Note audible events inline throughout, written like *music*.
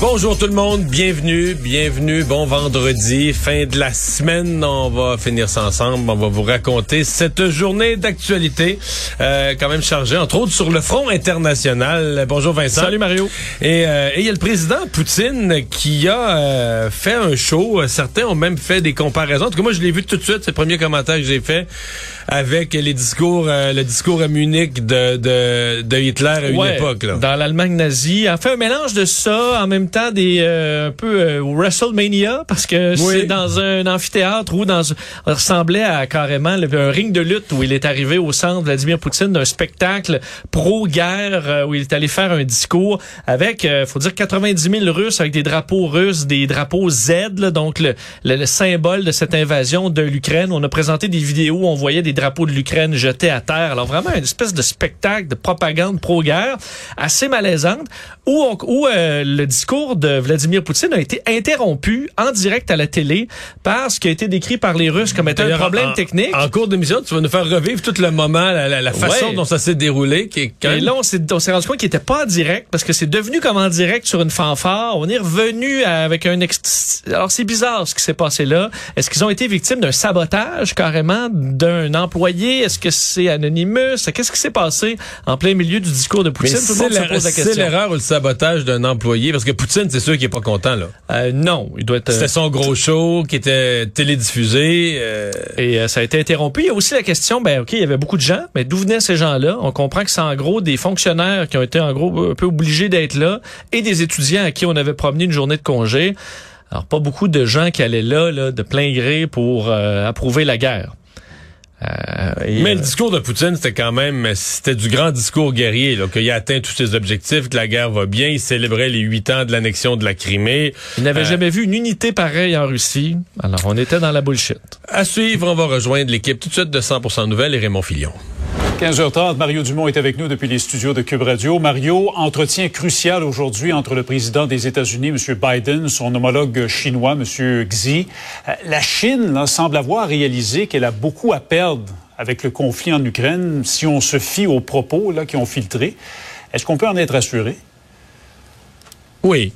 Bonjour tout le monde, bienvenue, bienvenue, bon vendredi, fin de la semaine, on va finir ça ensemble, on va vous raconter cette journée d'actualité, euh, quand même chargée, entre autres sur le front international. Bonjour Vincent. Salut Mario. Et euh, et il y a le président Poutine qui a euh, fait un show, certains ont même fait des comparaisons, en tout cas moi je l'ai vu tout de suite, c'est le premier commentaire que j'ai fait avec les discours, euh, le discours à Munich de, de, de Hitler à une époque. Là. Dans l'Allemagne nazie. En fait, un mélange de ça, en même temps des euh, un peu euh, WrestleMania, parce que Oui. c'est dans un amphithéâtre où dans, on ressemblait à carrément un ring de lutte où il est arrivé au centre, Vladimir Poutine, d'un spectacle pro-guerre euh, où il est allé faire un discours avec, euh, faut dire, 90 000 Russes avec des drapeaux russes, des drapeaux Z, là, donc le, le- le symbole de cette invasion de l'Ukraine. On a présenté des vidéos où on voyait des drapeaux de l'Ukraine jetés à terre. Alors vraiment une espèce de spectacle de propagande pro-guerre assez malaisante où, on- où euh, le discours de Vladimir Poutine a été interrompu en direct à la télé par ce qui a été décrit par les Russes comme étant un problème en- technique. En cours d'émission, tu vas nous faire revivre tout le moment, la, la- la façon Ouais. dont ça s'est déroulé, qui est quand Et là, on s'est, on s'est rendu compte qu'il était pas en direct parce que c'est devenu comme en direct sur une fanfare. On est revenu avec un ex... Alors, c'est bizarre ce qui s'est passé là. Est-ce qu'ils ont été victimes d'un sabotage carrément d'un employé? Est-ce que c'est Anonymous? Qu'est-ce qui s'est passé en plein milieu du discours de Mais Poutine? Tout le c'est monde se pose la c'est question. l'erreur ou le sabotage d'un employé, parce que Poutine, c'est sûr qu'il est pas content, là. Euh, non, il doit être... C'était son gros show qui était télédiffusé. euh, Et euh, ça a été interrompu. Il y a aussi la question, ben ok, il y avait beaucoup de gens, mais d'où venaient ces gens-là? On comprend que c'est en gros des fonctionnaires qui ont été en gros un peu obligés d'être là et des étudiants à qui on avait promené une journée de congé. Alors pas beaucoup de gens qui allaient là, là de plein gré pour euh, approuver la guerre. Euh, et, Mais euh, le discours de Poutine, c'était quand même, c'était du grand discours guerrier, qu'il a atteint tous ses objectifs, que la guerre va bien. Il célébrait les huit ans de l'annexion de la Crimée. il n'avait euh, jamais vu une unité pareille en Russie. Alors on était dans la bullshit. À suivre, on va rejoindre l'équipe tout de suite de 100% Nouvelles et Raymond Filion. 15h30, Mario Dumont est avec nous depuis les studios de Cube Radio. Mario, entretien crucial aujourd'hui entre le président des États-Unis, M. Biden, son homologue chinois, M. Xi. Euh, La Chine semble avoir réalisé qu'elle a beaucoup à perdre avec le conflit en Ukraine si on se fie aux propos là, qui ont filtré. Est-ce qu'on peut en être assuré? Oui.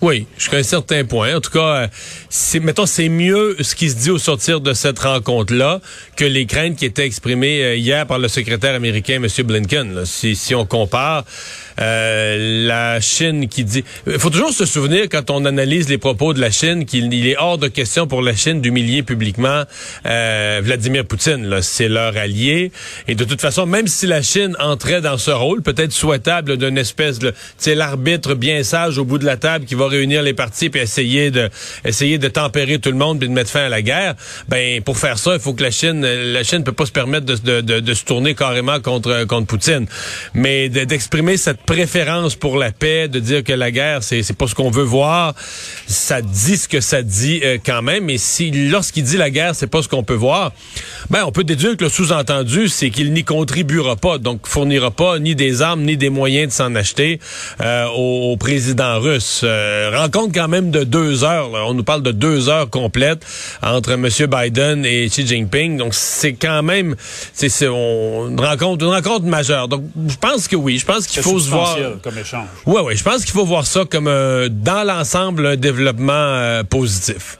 Oui, jusqu'à un certain point. En tout cas, euh, c'est, mettons, c'est mieux ce qui se dit au sortir de cette rencontre-là que les craintes qui étaient exprimées euh, hier par le secrétaire américain, M. Blinken. là. Si, si on compare euh, la Chine qui dit... Il faut toujours se souvenir, quand on analyse les propos de la Chine, qu'il il est hors de question pour la Chine d'humilier publiquement euh, Vladimir Poutine. là. C'est leur allié. Et de toute façon, même si la Chine entrait dans ce rôle, peut-être souhaitable d'une espèce de... Sais, l'arbitre bien sage au bout de la table qui va réunir les partis puis essayer de essayer de tempérer tout le monde puis de mettre fin à la guerre. Ben pour faire ça, il faut que la Chine la Chine peut pas se permettre de, de, de, de se tourner carrément contre contre Poutine. Mais de- d'exprimer cette préférence pour la paix, de dire que la guerre c'est c'est pas ce qu'on veut voir, ça dit ce que ça dit euh, quand même. Et si lorsqu'il dit la guerre c'est pas ce qu'on peut voir, ben on peut déduire que le sous-entendu c'est qu'il n'y contribuera pas, donc fournira pas ni des armes ni des moyens de s'en acheter euh, au, au président russe. Euh, rencontre quand même de deux heures. là. On nous parle de deux heures complètes entre M. Biden et Xi Jinping. Donc c'est quand même c'est une rencontre une rencontre majeure. Donc je pense que oui, je pense qu'il faut se voir. comme échange. Ouais, ouais, je pense qu'il faut voir ça comme euh, dans l'ensemble un développement euh, positif.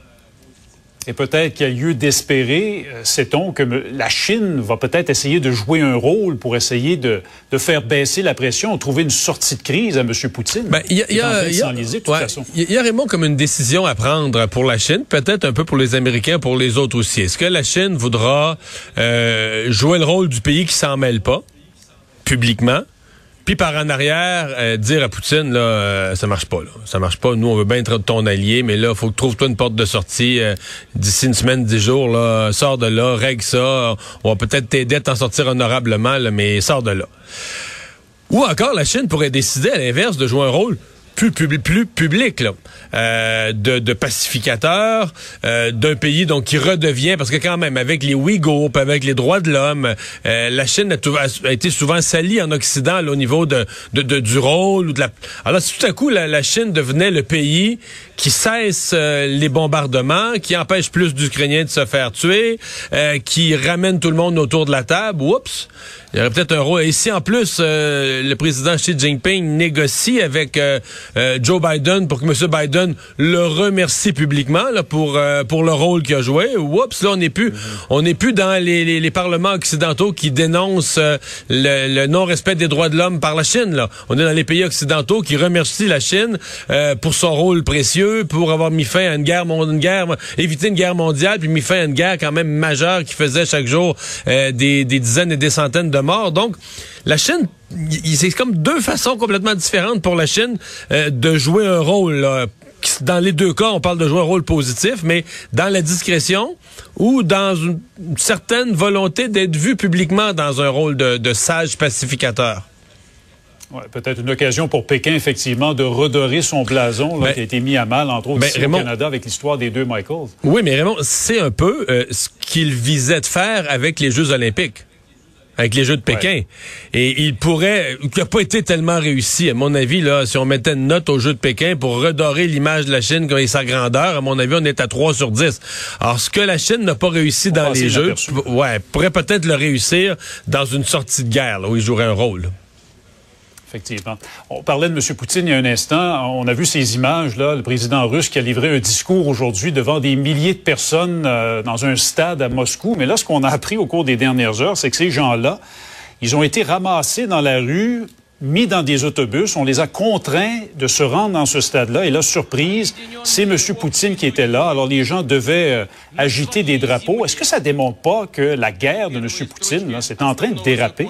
Et peut-être qu'il y a lieu d'espérer, euh, sait-on, que la Chine va peut-être essayer de jouer un rôle pour essayer de, de faire baisser la pression, trouver une sortie de crise à M. Poutine. Ben, il y a, il y qui est en train a, de il y a- s'enliser, de toute ouais, façon. il y a- il y a Raymond comme une décision à prendre pour la Chine, peut-être un peu pour les Américains, pour les autres aussi. Est-ce que la Chine voudra euh, jouer le rôle du pays qui s'en mêle pas, publiquement, puis par en arrière, euh, dire à Poutine, là, euh, ça marche pas, là. Ça marche pas. Nous, on veut bien être ton allié, mais là, faut que trouve-toi une porte de sortie euh, d'ici une semaine, dix jours, là. Sors de là, règle ça. On va peut-être t'aider à t'en sortir honorablement, là, mais sors de là. Ou encore, la Chine pourrait décider, à l'inverse, de jouer un rôle plus, public, plus public là, euh, de, de pacificateur euh, d'un pays donc qui redevient parce que quand même avec les Ouïghours, avec les droits de l'homme, euh, la Chine a, a, été souvent salie en Occident là, au niveau de, de, de, du rôle ou de la. Alors tout à coup la, la Chine devenait le pays qui cesse euh, les bombardements, qui empêche plus d'Ukrainiens de se faire tuer, euh, qui ramène tout le monde autour de la table. Oups, il y aurait peut-être un rôle. Et si en plus euh, le président Xi Jinping négocie avec Joe Biden pour que M. Biden le remercie publiquement là, pour pour le rôle qu'il a joué, oups, là on n'est plus on n'est plus dans les, les, les, parlements occidentaux qui dénoncent le, le non-respect des droits de l'homme par la Chine. Là, on est dans les pays occidentaux qui remercient la Chine pour son rôle précieux pour avoir mis fin à une guerre, une guerre, éviter une guerre mondiale, puis mis fin à une guerre quand même majeure qui faisait chaque jour euh, des, dizaines et des centaines de morts. Donc, la Chine, c'est comme deux façons complètement différentes pour la Chine euh, de jouer un rôle. Dans les deux cas, on parle de jouer un rôle positif, mais dans la discrétion ou dans une certaine volonté d'être vu publiquement dans un rôle de sage pacificateur. Ouais, Peut-être une occasion pour Pékin, effectivement, de redorer son blason là, qui a été mis à mal, entre autres, ben, ici au Canada, avec l'histoire des deux Michaels. Oui, mais Raymond, c'est un peu euh, ce qu'il visait de faire avec les Jeux olympiques avec les Jeux de Pékin. Et il pourrait, qui n'a pas été tellement réussi, à mon avis, là, si on mettait une note aux Jeux de Pékin pour redorer l'image de la Chine et sa grandeur, à mon avis, on est à 3 sur 10. Alors, ce que la Chine n'a pas réussi dans les Jeux, ouais, pourrait peut-être le réussir dans une sortie de guerre, là, où il jouerait un rôle. Effectivement. On parlait de M. Poutine il y a un instant. On a vu ces images-là, le président russe qui a livré un discours aujourd'hui devant des milliers de personnes euh, dans un stade à Moscou. Mais là, ce qu'on a appris au cours des dernières heures, c'est que ces gens-là, ils ont été ramassés dans la rue mis dans des autobus. On les a contraints de se rendre dans ce stade-là. Et là, surprise, c'est M. Poutine qui était là. Alors, les gens devaient euh, agiter des drapeaux. Est-ce que ça démontre pas que la guerre de M. Poutine, là, c'est en train de déraper?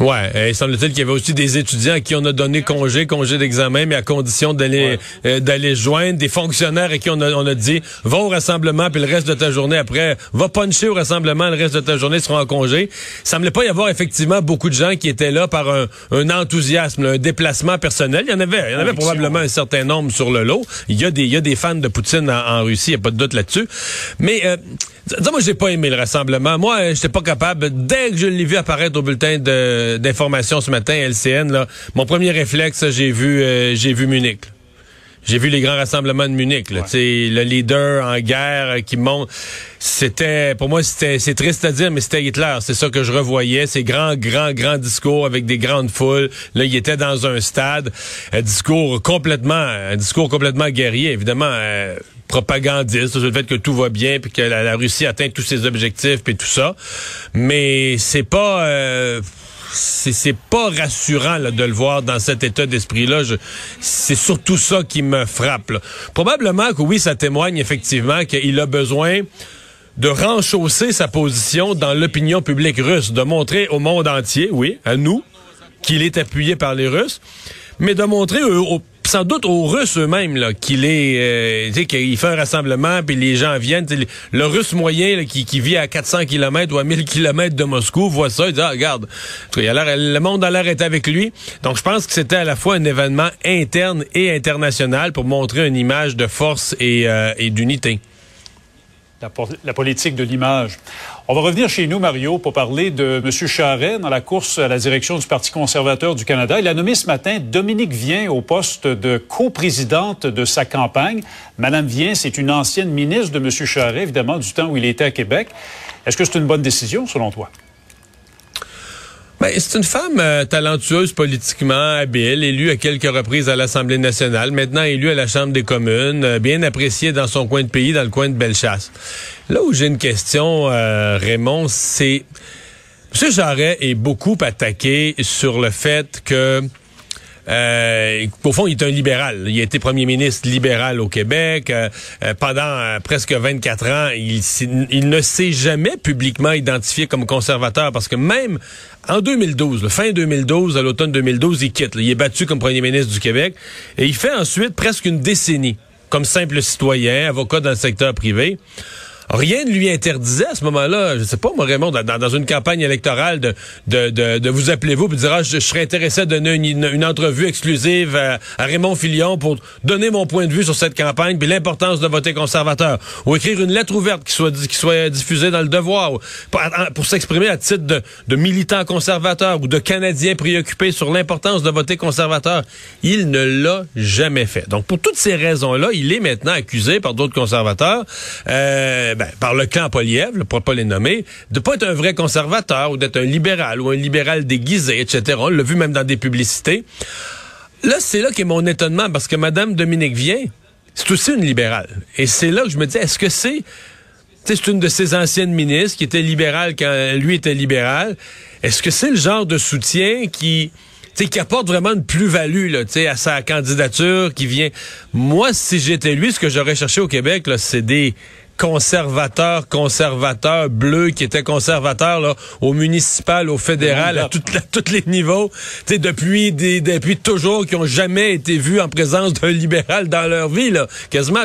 Ouais. il semble-t-il qu'il y avait aussi des étudiants à qui on a donné congé, congé d'examen, mais à condition d'aller euh, d'aller joindre des fonctionnaires à qui on a, on a dit, va au rassemblement, puis le reste de ta journée après, va puncher au rassemblement, le reste de ta journée sera en congé. Il semblait pas y avoir effectivement beaucoup de gens qui étaient là par un, un enthousiasme un déplacement personnel. Il y en avait, il y en avait probablement un certain nombre sur le lot. Il y a des, il y a des fans de Poutine en, Russie, il n'y a pas de doute là-dessus. Mais euh, moi, j'ai pas aimé le rassemblement. Moi, euh, j'étais pas capable. Dès que je l'ai vu apparaître au bulletin d'information ce matin, LCN, là, mon premier réflexe, j'ai vu, euh, j'ai vu Munich. J'ai vu les grands rassemblements de Munich. Là, Le leader en guerre qui monte. C'était, pour moi, c'était, c'est triste à dire, mais c'était Hitler. C'est ça que je revoyais. Ces grands, grands, grands discours avec des grandes foules. Là, il était dans un stade. Un discours complètement, un discours complètement guerrier, évidemment. Euh, propagandiste sur le fait que tout va bien puis que la, Russie atteint tous ses objectifs puis tout ça. Mais c'est pas euh, c'est pas rassurant de le voir dans cet état d'esprit-là. C'est surtout ça qui me frappe. Probablement que oui, ça témoigne effectivement qu'il a besoin de renchausser sa position dans l'opinion publique russe, de montrer au monde entier, oui, à nous, qu'il est appuyé par les Russes, mais de montrer au, sans doute aux Russes eux-mêmes là qu'il est, euh, qu'il fait un rassemblement puis les gens viennent. Le Russe moyen qui, vit à 400 km ou à 1000 km de Moscou voit ça, il dit ah, regarde, il a le monde a l'air est avec lui. Donc je pense que c'était à la fois un événement interne et international pour montrer une image de force et, euh, et d'unité la, politique de l'image. On va revenir chez nous, Mario, pour parler de M. Charret dans la course à la direction du Parti conservateur du Canada. Il a nommé ce matin Dominique Vien au poste de coprésidente de sa campagne. Madame Vien, c'est une ancienne ministre de M. Charret, évidemment, du temps où il était à Québec. Est-ce que c'est une bonne décision, selon toi? Ben, c'est une femme euh, talentueuse politiquement, habile, élue à quelques reprises à l'Assemblée nationale, maintenant élue à la Chambre des communes, euh, bien appréciée dans son coin de pays, dans le coin de Bellechasse. Là où j'ai une question, euh, Raymond, c'est... M. Jarret est beaucoup attaqué sur le fait que euh, au fond, il est un libéral. Il a été premier ministre libéral au Québec. Euh, euh, pendant presque 24 ans, il, ne s'est jamais publiquement identifié comme conservateur parce que même en 2012, le fin 2012, à l'automne 2012, il quitte. il est battu comme premier ministre du Québec et il fait ensuite presque une décennie comme simple citoyen, avocat dans le secteur privé. Rien ne lui interdisait à ce moment-là, je sais pas, moi, Raymond, dans, une campagne électorale, de, vous appeler vous et dire, ah, je, serais intéressé à donner une, entrevue exclusive à, Raymond Filion pour donner mon point de vue sur cette campagne puis l'importance de voter conservateur. Ou écrire une lettre ouverte qui soit, diffusée dans le devoir pour, s'exprimer à titre de, de militant conservateur ou de Canadien préoccupé sur l'importance de voter conservateur. Il ne l'a jamais fait. Donc, pour toutes ces raisons-là, il est maintenant accusé par d'autres conservateurs, euh, ben, par le clan Poliev, pour pas les nommer, de pas être un vrai conservateur ou d'être un libéral ou un libéral déguisé, etc. On l'a vu même dans des publicités. Là, c'est là qu'est mon étonnement, parce que Mme Dominique Vient, c'est aussi une libérale. Et c'est là que je me dis, est-ce que c'est... C'est une de ses anciennes ministres qui était libérale quand lui était libéral. Est-ce que c'est le genre de soutien qui qui apporte vraiment une plus-value à sa candidature, qui vient... Moi, si j'étais lui, ce que j'aurais cherché au Québec, c'est des conservateurs, conservateurs bleus qui étaient conservateurs là, au municipal, au fédéral, à, tous les niveaux, tu depuis des, depuis toujours, qui ont jamais été vus en présence d'un libéral dans leur vie, là. Quasiment,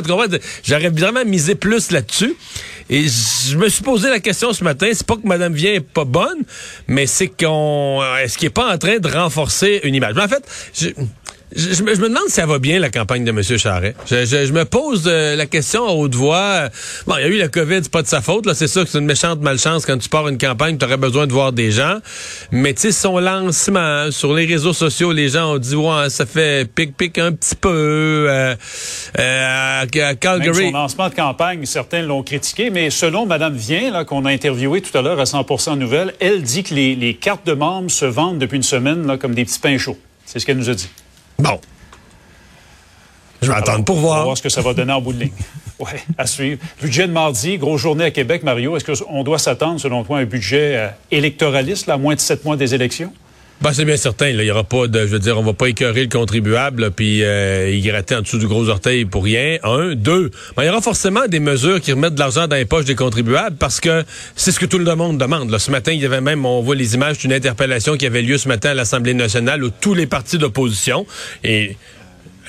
j'aurais vraiment misé plus là-dessus. Et je me suis posé la question ce matin, c'est pas que Madame Vient est pas bonne, mais c'est qu'on, est-ce qu'il est pas en train de renforcer une image? Mais en fait, je, je, me demande si ça va bien, la campagne de M. Charret. Je, me pose euh, la question à haute voix. Bon, il y a eu la COVID, c'est pas de sa faute. Là, c'est sûr que c'est une méchante malchance quand tu pars une campagne, tu aurais besoin de voir des gens. Mais tu sais, son lancement sur les réseaux sociaux, les gens ont dit ouais, ça fait pic-pic un petit peu. Euh, euh, à Calgary. son lancement de campagne, certains l'ont critiqué, mais selon Mme Vien, là, qu'on a interviewé tout à l'heure à 100% Nouvelles, elle dit que les, les cartes de membres se vendent depuis une semaine là, comme des petits pains chauds. C'est ce qu'elle nous a dit. Bon. Je vais attendre pour voir. On va voir ce que ça va donner en bout de ligne. *laughs* Oui, à suivre. Budget de mardi, grosse journée à Québec, Mario. Est-ce qu'on doit s'attendre, selon toi, à un budget euh, électoraliste, là, à moins de sept mois des élections? Ben, c'est bien certain. Il y aura pas de, je veux dire, on va pas écœurer le contribuable puis euh, y gratter en dessous du gros orteil pour rien. Un, deux. Ben, il y aura forcément des mesures qui remettent de l'argent dans les poches des contribuables parce que c'est ce que tout le monde demande. Là, ce matin, il y avait même, on voit les images d'une interpellation qui avait lieu ce matin à l'Assemblée nationale où tous les partis d'opposition et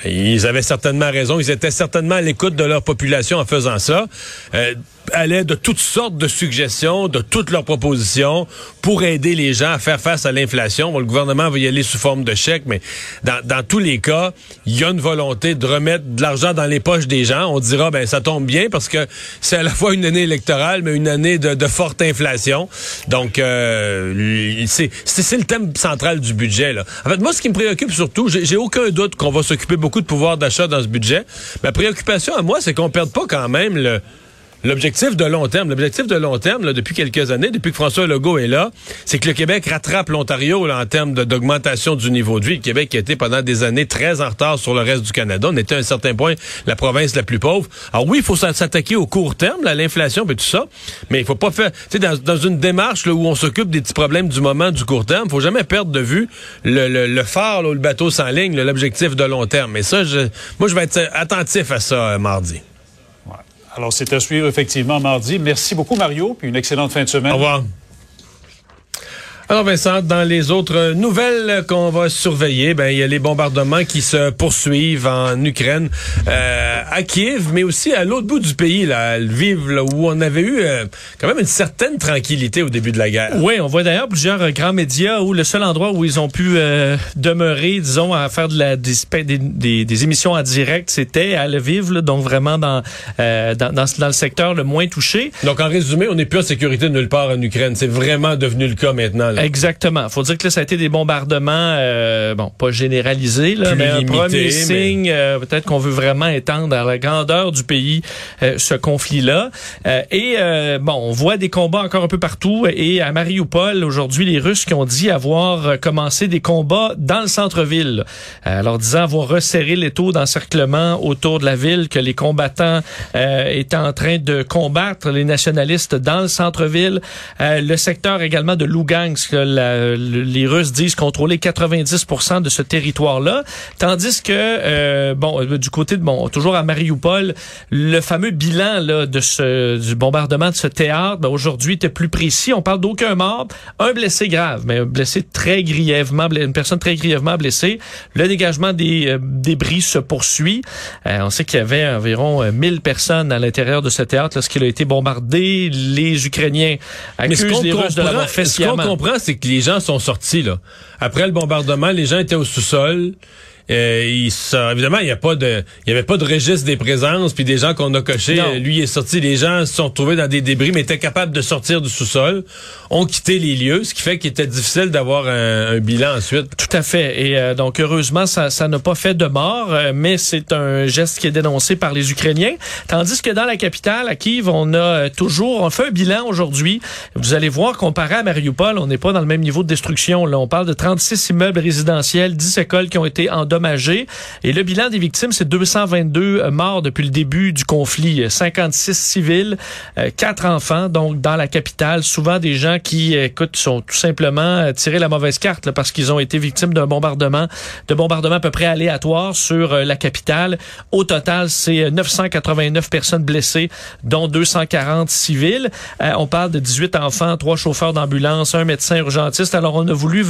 ils avaient certainement raison. Ils étaient certainement à l'écoute de leur population en faisant ça. Euh, allaient de toutes sortes de suggestions, de toutes leurs propositions pour aider les gens à faire face à l'inflation. le gouvernement va y aller sous forme de chèque, mais dans, tous les cas, il y a une volonté de remettre de l'argent dans les poches des gens. On dira, ben ça tombe bien parce que c'est à la fois une année électorale, mais une année de, forte inflation. Donc, euh, c'est le thème central du budget. En fait, moi, ce qui me préoccupe surtout, j'ai aucun doute qu'on va s'occuper beaucoup de pouvoir d'achat dans ce budget. Ma préoccupation à moi, c'est qu'on perde pas quand même le L'objectif de long terme, l'objectif de long terme, là, depuis quelques années, depuis que François Legault est là, c'est que le Québec rattrape l'Ontario en termes d'augmentation du niveau de vie. Le Québec a été pendant des années très en retard sur le reste du Canada. On était à un certain point la province la plus pauvre. Alors oui, il faut s'attaquer au court terme, à l'inflation et tout ça, mais il faut pas faire, tu sais, dans, une démarche là, où on s'occupe des petits problèmes du moment, du court terme, faut jamais perdre de vue le, le, le phare, là, le bateau sans ligne, l'objectif de long terme. Mais ça, je, moi, je vais être attentif à ça euh, mardi. Alors, c'est à suivre effectivement mardi. Merci beaucoup, Mario, puis une excellente fin de semaine. Au revoir. Alors Vincent, dans les autres nouvelles qu'on va surveiller, ben il y a les bombardements qui se poursuivent en Ukraine, euh, à Kiev, mais aussi à l'autre bout du pays, là, à Lviv, là, où on avait eu euh, quand même une certaine tranquillité au début de la guerre. Oui, on voit d'ailleurs plusieurs euh, grands médias où le seul endroit où ils ont pu euh, demeurer, disons, à faire de la des, des, des émissions en direct, c'était à Lviv, là, donc vraiment dans, dans, dans, dans le secteur le moins touché. Donc en résumé, on n'est plus en sécurité nulle part en Ukraine. C'est vraiment devenu le cas maintenant. Là. Exactement. Faut dire que là, ça a été des bombardements, euh, bon, pas généralisés, là, mais un premier signe, euh, peut-être qu'on veut vraiment étendre à la grandeur du pays euh, ce conflit-là. et bon, on voit des combats encore un peu partout. Et à Mariupol, aujourd'hui, les Russes qui ont dit avoir commencé des combats dans le centre-ville, alors disant avoir resserré les taux d'encerclement autour de la ville, que les combattants étaient en train de combattre les nationalistes dans le centre-ville. le secteur également de Lugansk la- les Russes disent contrôler 90 de ce territoire-là, tandis que euh, bon euh, du côté de bon toujours à Mariupol, le fameux bilan là de ce du bombardement de ce théâtre, ben, aujourd'hui était plus précis. On parle d'aucun mort, un blessé grave, mais un blessé très grièvement, une personne très grièvement blessée. Le dégagement des euh, débris se poursuit. Euh, on sait qu'il y avait environ euh, 1000 personnes à l'intérieur de ce théâtre lorsqu'il a été bombardé. Les Ukrainiens accusent les Russes de l'avoir fait ce c'est que les gens sont sortis là. Après le bombardement, les gens étaient au sous-sol. Euh, ils sont- évidemment, il y a pas de, il y avait pas de registre des présences, puis des gens qu'on a cochés. Non. Lui il est sorti, les gens se sont retrouvés dans des débris, mais étaient capables de sortir du sous-sol, ont quitté les lieux, ce qui fait qu'il était difficile d'avoir un, un bilan ensuite. Tout à fait. Et euh, donc, heureusement, ça ça n'a pas fait de mort, euh, mais c'est un geste qui est dénoncé par les Ukrainiens. Tandis que dans la capitale, à Kiev, on a euh, toujours, on fait un bilan aujourd'hui. Vous allez voir, comparé à Mariupol, on n'est pas dans le même niveau de destruction. Là, on parle de 36 immeubles résidentiels, 10 écoles qui ont été endommagées. Et le bilan des victimes, c'est 222 morts depuis le début du conflit. 56 civils, euh, 4 enfants, donc dans la capitale. Souvent des gens qui, euh, écoute, sont tout simplement euh, tirés la mauvaise carte là, parce qu'ils ont été victimes d'un bombardement, de bombardements à peu près aléatoires sur euh, la capitale. Au total, c'est euh, 989 personnes blessées, dont 240 civils. Euh, on parle de 18 enfants, trois chauffeurs d'ambulance, un médecin urgentiste. Alors, on a voulu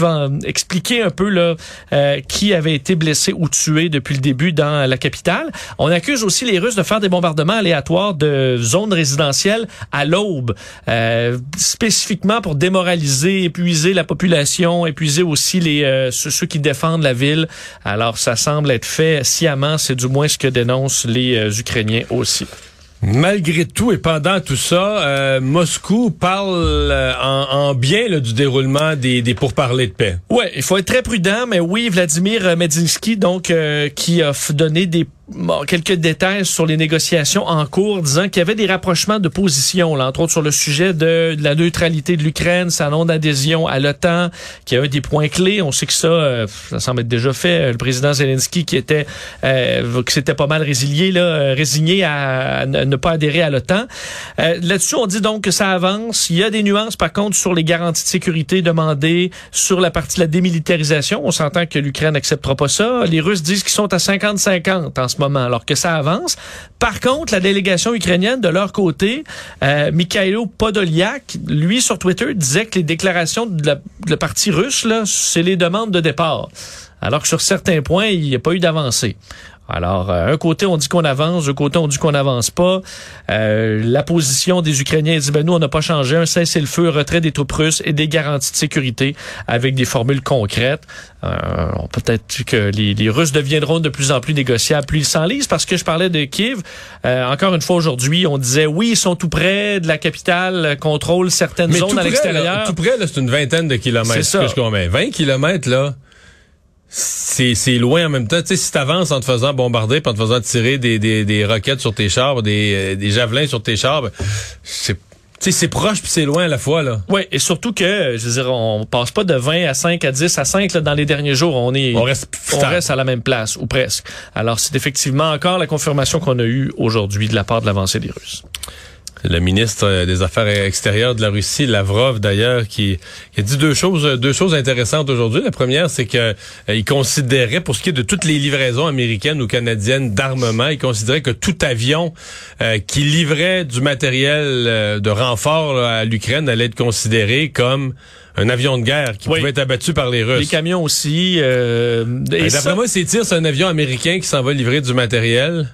expliquer un peu là, euh, qui avait été blessé ou tué depuis le début dans la capitale. On accuse aussi les Russes de faire des bombardements aléatoires de zones résidentielles à l'aube, euh, spécifiquement pour démoraliser, épuiser la population, épuiser aussi les euh, ceux, ceux qui défendent la ville. Alors, ça semble être fait sciemment. C'est du moins ce que dénoncent les euh, Ukrainiens aussi. Malgré tout et pendant tout ça, euh, Moscou parle euh, en, en bien là, du déroulement des, des pourparlers de paix. Ouais, il faut être très prudent, mais oui, Vladimir Medinsky, donc, euh, qui a donné des bon, quelques détails sur les négociations en cours, disant qu'il y avait des rapprochements de positions, là, entre autres sur le sujet de, la neutralité de l'Ukraine, sa non-adhésion à l'OTAN, qui est un des points clés. On sait que ça, euh, ça semble être déjà fait. Le président Zelensky, qui était, euh, qui s'était pas mal résilié, là, euh, résigné à, ne pas adhérer à l'OTAN. Euh, Là-dessus, on dit donc que ça avance. Il y a des nuances, par contre, sur les garanties de sécurité demandées, sur la partie de la démilitarisation. On s'entend que l'Ukraine n'acceptera pas ça. Les Russes disent qu'ils sont à 50-50 en ce moment, alors que ça avance. Par contre, la délégation ukrainienne, de leur côté, euh, Mikhailo Podolyak, lui, sur Twitter, disait que les déclarations de la, partie russe, là, c'est les demandes de départ. Alors que sur certains points, il n'y a pas eu d'avancée. Alors, euh, un côté, on dit qu'on avance, de côté, on dit qu'on n'avance pas. Euh, la position des Ukrainiens dit, ben nous, on n'a pas changé. Un cessez-le-feu, retrait des troupes russes et des garanties de sécurité avec des formules concrètes. Euh, Peut-être que les, les Russes deviendront de plus en plus négociables, plus ils s'enlisent, parce que je parlais de Kiev. Euh, encore une fois, aujourd'hui, on disait, oui, ils sont tout près de la capitale, contrôlent certaines Mais zones tout à l'extérieur. tout près, là, c'est une vingtaine de kilomètres. C'est ça. que je comprends. 20 kilomètres, là, c'est loin en même temps. Tu sais, si t'avances en te faisant bombarder, puis en te faisant tirer des, des, des roquettes sur tes chars, des, euh, des javelins sur tes chars, ben, c'est tu sais, c'est proche puis c'est loin à la fois, là. Oui, et surtout que, je veux dire, on passe pas de 20 à 5 à 10 à 5 là, dans les derniers jours. On est, On reste on reste à la même place, ou presque. Alors, c'est effectivement encore la confirmation qu'on a eue aujourd'hui de la part de l'avancée des Russes. Le ministre des Affaires extérieures de la Russie, Lavrov d'ailleurs, qui, qui a dit deux choses, deux choses intéressantes aujourd'hui. La première, c'est que euh, il considérait, pour ce qui est de toutes les livraisons américaines ou canadiennes d'armement, il considérait que tout avion euh, qui livrait du matériel euh, de renfort là, à l'Ukraine allait être considéré comme un avion de guerre qui Oui. pouvait être abattu par les Russes. Les camions aussi. Euh, et ça- D'après moi, ces tirs, c'est un avion américain qui s'en va livrer du matériel.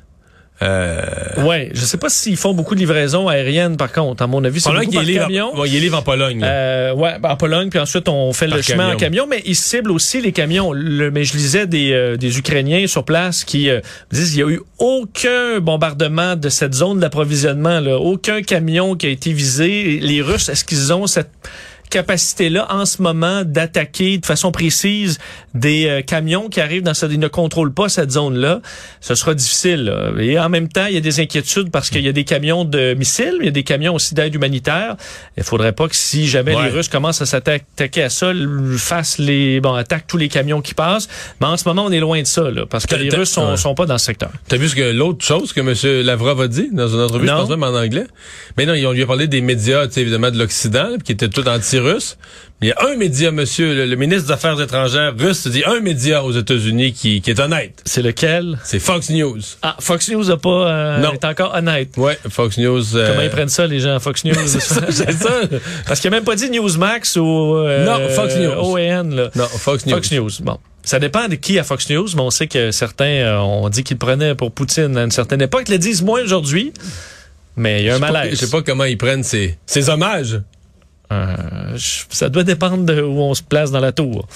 Euh, Ouais, je sais pas s'ils font beaucoup de livraisons aériennes, par contre. À mon avis, c'est beaucoup il par livre, camion. ouais, il livre en Pologne. Euh, ouais, ben, en Pologne, puis ensuite on fait Par le chemin en camion. mais ils ciblent aussi les camions. Le, mais je lisais des, euh, des Ukrainiens sur place qui euh, disent qu'il y a eu aucun bombardement de cette zone d'approvisionnement, aucun camion qui a été visé. Les Russes, est-ce qu'ils ont cette capacité-là en ce moment d'attaquer de façon précise des euh, camions qui arrivent dans cette, ils ne contrôlent pas cette zone-là, ce sera difficile. là. Et en même temps, il y a des inquiétudes parce qu'il y a des camions de missiles, il y a des camions aussi d'aide humanitaire. Il faudrait pas que si jamais Ouais. les Russes commencent à s'attaquer à ça, fassent les, bon, attaquent tous les camions qui passent. Mais en ce moment, on est loin de ça, là, parce que les Russes sont, ouais. sont pas dans ce secteur. T'as vu ce que l'autre chose que M. Lavrov a dit dans une entrevue, je pense même en anglais? Mais non, ils- on lui a parlé des médias, tu sais, évidemment, de l'Occident, qui étaient tout anti anti-russe. Il y a un média, monsieur, le, le ministre des Affaires étrangères russe, dit un média aux États-Unis qui, qui est honnête. C'est lequel? C'est Fox News. Ah, Fox News a pas, euh, Non. est encore honnête. Ouais, Fox News. euh, Comment ils prennent ça, les gens Fox News? *laughs* c'est ça, c'est ça. Parce qu'il a même pas dit Newsmax ou euh, Non, Fox News. OAN. Là. Non, Fox News. Fox News. Bon. Ça dépend de qui à Fox News, mais on sait que certains ont dit qu'ils prenaient pour Poutine à une certaine époque. Ils le disent moins aujourd'hui, mais il y a un malaise. Je sais pas comment ils prennent ces, ces hommages. Euh, ça doit dépendre de où on se place dans la tour.